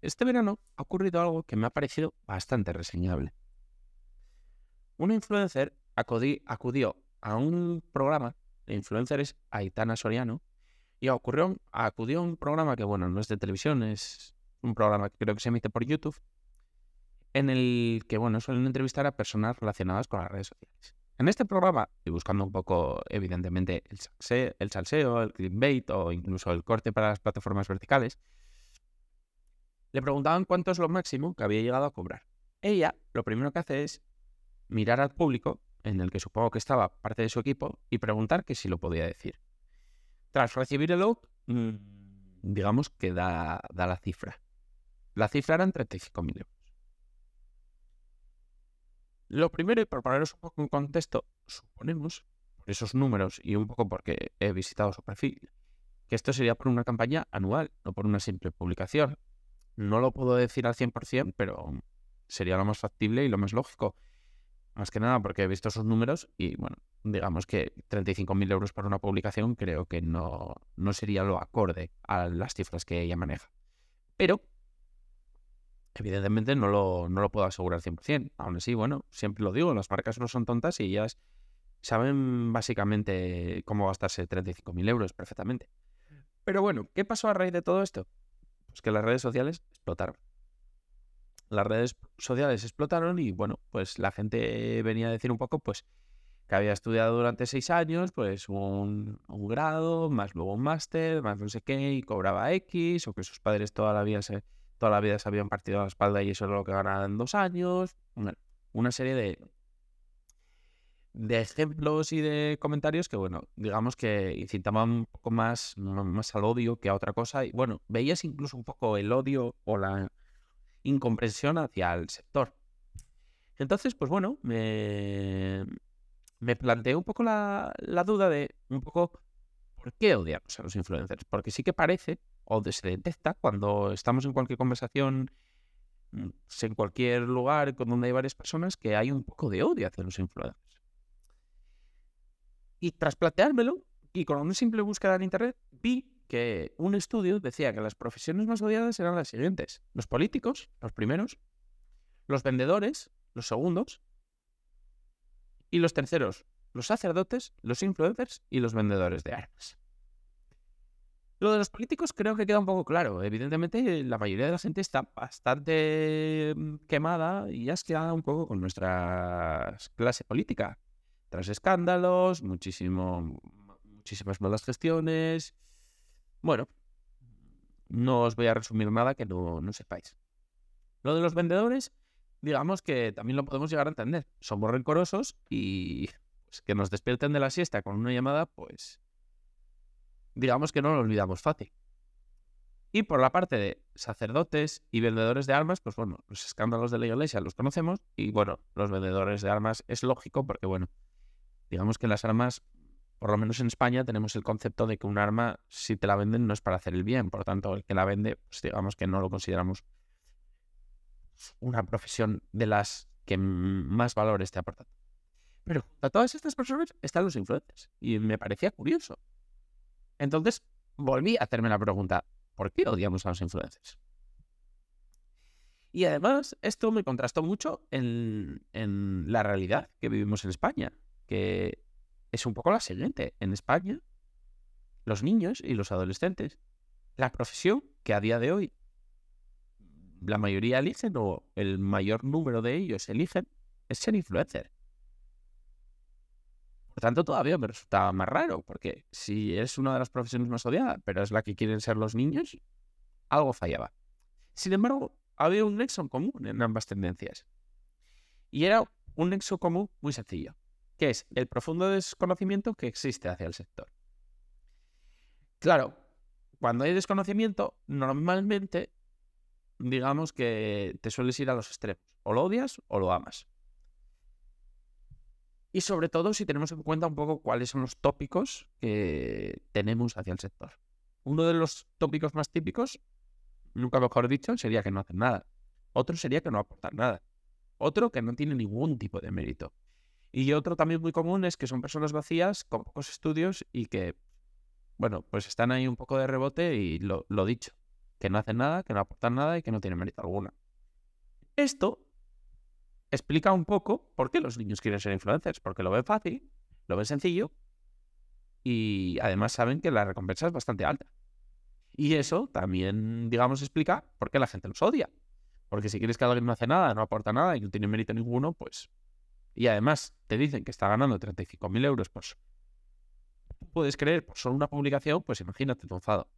Este verano ha ocurrido algo que me ha parecido bastante reseñable. Una influencer acudió a un programa de influencers Aitana Soriano y ocurrió, acudió a un programa que, bueno, no es de televisión, es un programa que creo que se emite por YouTube, en el que, bueno, suelen entrevistar a personas relacionadas con las redes sociales. En este programa, y buscando un poco, evidentemente, el salseo, el, salseo, el o incluso el corte para las plataformas verticales, le preguntaban cuánto es lo máximo que había llegado a cobrar. Ella lo primero que hace es mirar al público, en el que supongo que estaba parte de su equipo, y preguntar que si lo podía decir. Tras recibir el look, mm, digamos que da, da la cifra. La cifra eran 35.000 euros. Lo primero, y para poneros un poco en contexto, suponemos, por esos números y un poco porque he visitado su perfil, que esto sería por una campaña anual, no por una simple publicación. No lo puedo decir al 100%, pero sería lo más factible y lo más lógico. Más que nada porque he visto esos números y, bueno, digamos que 35.000 euros para una publicación creo que no, no sería lo acorde a las cifras que ella maneja. Pero, evidentemente, no lo, no lo puedo asegurar 100%. Aún así, bueno, siempre lo digo, las marcas no son tontas y ellas saben básicamente cómo gastarse 35.000 euros perfectamente. Pero bueno, ¿qué pasó a raíz de todo esto? Que las redes sociales explotaron. Las redes sociales explotaron y bueno, pues la gente venía a decir un poco, pues que había estudiado durante seis años, pues un, grado, más luego un máster, más no sé qué, y cobraba X, o que sus padres toda la vida se, toda la vida se habían partido a la espalda y eso es lo que ganaban en dos años. una serie de, de ejemplos y de comentarios que, bueno, digamos que incitaban un poco más, más al odio que a otra cosa. Y bueno, veías incluso un poco el odio o la incomprensión hacia el sector. Entonces, pues bueno, me, me planteé un poco la, duda de un poco por qué odiamos a los influencers. Porque sí que parece, o se detecta cuando estamos en cualquier conversación, mm, en cualquier lugar con donde hay varias personas, que hay un poco de odio hacia los influencers. Y tras planteármelo, y con una simple búsqueda en internet, vi que un estudio decía que las profesiones más odiadas eran las siguientes. Los políticos, los primeros, los vendedores, los segundos, y los terceros, los sacerdotes, los influencers y los vendedores de armas. Lo de los políticos creo que queda un poco claro. Evidentemente, la mayoría de la gente está bastante mm, quemada y asqueada un poco con nuestra clase política. Tras escándalos, muchísimo, muchísimas malas gestiones. Bueno, no os voy a resumir nada que no, no sepáis. Lo de los vendedores, digamos que también lo podemos llegar a entender. Somos rencorosos y pues, que nos despierten de la siesta con una llamada, pues digamos que no lo olvidamos fácil. Y por la parte de sacerdotes y vendedores de armas, pues bueno, los escándalos de la iglesia los conocemos y bueno, los vendedores de armas es lógico porque bueno, digamos que las armas, por lo menos en España, tenemos el concepto de que un arma, si te la venden, no es para hacer el bien. Por tanto, el que la vende, pues digamos que no lo consideramos una profesión de las que más valor esté aportando. Pero a todas estas personas están los influencers. Y me parecía curioso. Entonces, volví a hacerme la pregunta, ¿por qué odiamos a los influencers? Y además, esto me contrastó mucho en, en la realidad que vivimos en España, que es un poco la siguiente. En España, los niños y los adolescentes la profesión que a día de hoy la mayoría eligen o el mayor número de ellos eligen es ser influencer. Por tanto, todavía me resulta más raro, porque si es una de las profesiones más odiadas, pero es la que quieren ser los niños, algo fallaba. Sin embargo, había un nexo común en ambas tendencias. Y era un nexo común muy sencillo, que es el profundo desconocimiento que existe hacia el sector. Claro, cuando hay desconocimiento, normalmente digamos que te sueles ir a los extremos. O lo odias o lo amas. Y sobre todo si tenemos en cuenta un poco cuáles son los tópicos que tenemos hacia el sector. Uno de los tópicos más típicos, nunca mejor dicho, sería que no hacen nada. Otro sería que no aportan nada. Otro que no tiene ningún tipo de mérito. Y otro también muy común es que son personas vacías, con pocos estudios y que, bueno, pues están ahí un poco de rebote y lo, lo dicho, que no hacen nada, que no aportan nada y que no tienen mérito alguno. Esto explica un poco por qué los niños quieren ser influencers, porque lo ven fácil, lo ven sencillo y además saben que la recompensa es bastante alta. Y eso también, digamos, explica por qué la gente los odia. Porque si quieres que alguien no hace nada, no aporta nada y no tiene mérito ninguno, pues... Y además te dicen que está ganando 35.000 euros, pues... Puedes creer por solo una publicación, pues imagínate tu enfado.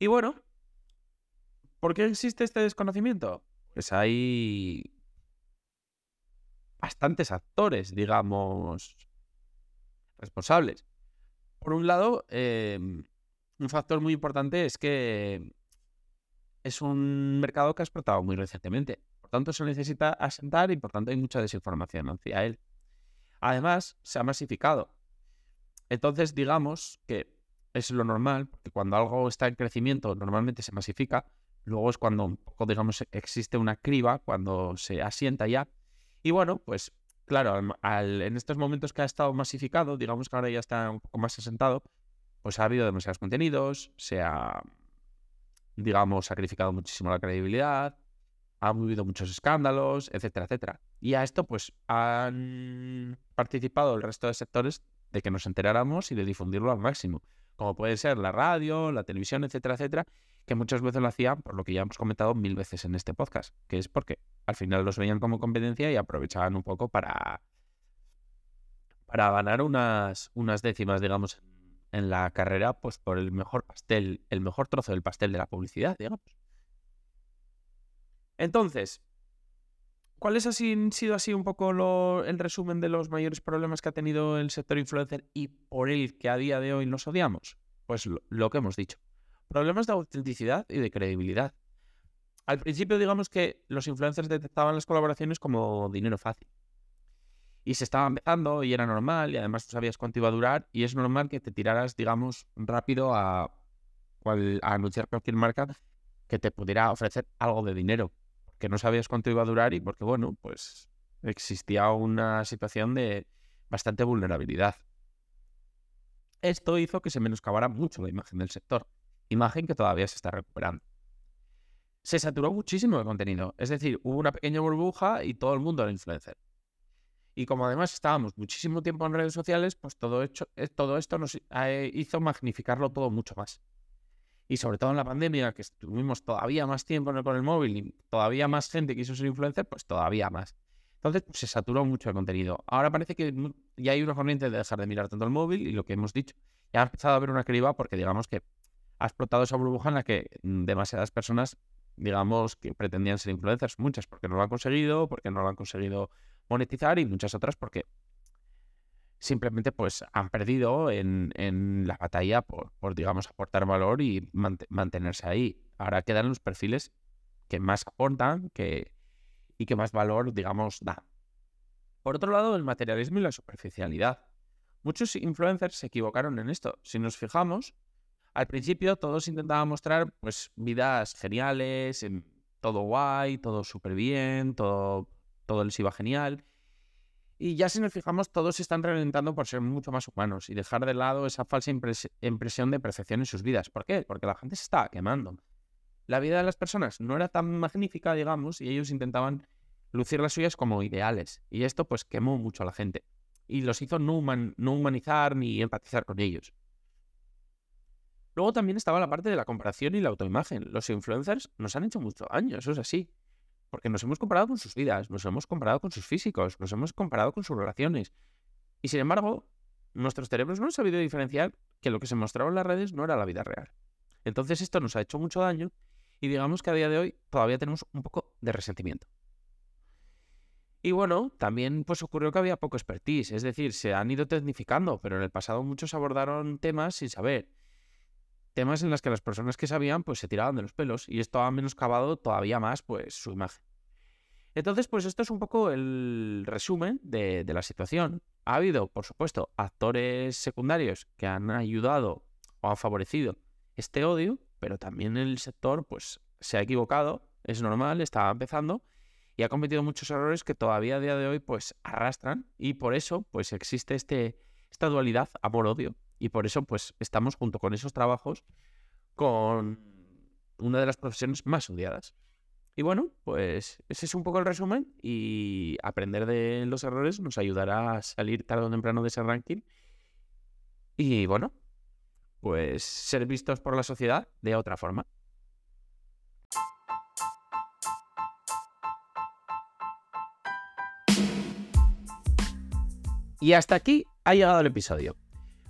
Y bueno, ¿por qué existe este desconocimiento? Pues hay bastantes actores, digamos, responsables. Por un lado, em, un factor muy importante es que es un mercado que ha explotado muy recientemente. Tanto, se necesita asentar y por tanto hay mucha desinformación hacia él. Además, se ha masificado. Entonces, digamos que es lo normal, porque cuando algo está en crecimiento normalmente se masifica, luego es cuando digamos, existe una criba, cuando se asienta ya. Y bueno, pues claro, en estos momentos que ha estado masificado, digamos que ahora ya está un poco más asentado, pues ha habido demasiados contenidos, se ha, digamos, sacrificado muchísimo la credibilidad, ha habido muchos escándalos, etcétera, etcétera. Y a esto, pues, han participado el resto de sectores de que nos enteráramos y de difundirlo al máximo como puede ser la radio, la televisión, etcétera, etcétera, que muchas veces lo hacían, por lo que ya hemos comentado mil veces en este podcast, que es porque al final los veían como competencia y aprovechaban un poco para, para ganar unas, unas décimas, digamos, en la carrera, pues por el mejor pastel, el mejor trozo del pastel de la publicidad, digamos. Entonces, ¿Cuáles han sido así un poco el resumen de los mayores problemas que ha tenido el sector influencer y por el que a día de hoy nos odiamos? Pues lo, que hemos dicho. Problemas de autenticidad y de credibilidad. Al principio digamos que los influencers detectaban las colaboraciones como dinero fácil. Y se estaba empezando y era normal y además tú sabías cuánto iba a durar y es normal que te tiraras, digamos, rápido a, a anunciar cualquier marca que te pudiera ofrecer algo de dinero que no sabías cuánto iba a durar y porque, bueno, pues existía una situación de bastante vulnerabilidad. Esto hizo que se menoscabara mucho la imagen del sector, imagen que todavía se está recuperando. Se saturó muchísimo de contenido, es decir, hubo una pequeña burbuja y todo el mundo era influencer. Y como además estábamos muchísimo tiempo en redes sociales, pues todo, hecho, eh, todo esto nos eh, hizo magnificarlo todo mucho más y sobre todo en la pandemia, que estuvimos todavía más tiempo con el móvil y todavía más gente quiso ser influencer, pues todavía más. Entonces pues, se saturó mucho el contenido. Ahora parece que ya hay una corriente de dejar de mirar tanto el móvil y lo que hemos dicho, ya ha empezado a haber una criba porque digamos que ha explotado esa burbuja en la que demasiadas personas, digamos, que pretendían ser influencers, muchas porque no lo han conseguido, porque no lo han conseguido monetizar y muchas otras porque simplemente pues han perdido en, la batalla por, digamos, aportar valor y mantenerse ahí. Ahora quedan los perfiles que más aportan que, y que más valor, digamos, da. Por otro lado, el materialismo y la superficialidad. Muchos influencers se equivocaron en esto. Si nos fijamos, al principio todos intentaban mostrar pues vidas geniales, todo guay, todo súper bien, todo, todo les iba genial. Y ya si nos fijamos, todos se están reventando por ser mucho más humanos y dejar de lado esa falsa impresión de perfección en sus vidas. ¿Por qué? Porque la gente se estaba quemando. La vida de las personas no era tan magnífica, digamos, y ellos intentaban lucir las suyas como ideales. Y esto pues quemó mucho a la gente. Y los hizo no, no humanizar ni empatizar con ellos. Luego también estaba la parte de la comparación y la autoimagen. Los influencers nos han hecho mucho daño, eso es así. Porque nos hemos comparado con sus vidas, nos hemos comparado con sus físicos, nos hemos comparado con sus relaciones. Y sin embargo, nuestros cerebros no han sabido diferenciar que lo que se mostraba en las redes no era la vida real. Entonces esto nos ha hecho mucho daño y digamos que a día de hoy todavía tenemos un poco de resentimiento. Y bueno, también pues ocurrió que había poco expertise, es decir, se han ido tecnificando, pero en el pasado muchos abordaron temas sin saber. Temas en los que las personas que sabían pues se tiraban de los pelos y esto ha menoscabado todavía más pues su imagen. Entonces, pues esto es un poco el resumen de, de la situación. Ha habido, por supuesto, actores secundarios que han ayudado o han favorecido este odio, pero también el sector pues se ha equivocado, es normal, estaba empezando y ha cometido muchos errores que todavía a día de hoy pues arrastran y por eso pues existe este, esta dualidad amor-odio y por eso pues estamos junto con esos trabajos con una de las profesiones más odiadas. Y bueno, pues ese es un poco el resumen y aprender de los errores nos ayudará a salir tarde o temprano de ese ranking. Y bueno, pues ser vistos por la sociedad de otra forma. Y hasta aquí ha llegado el episodio.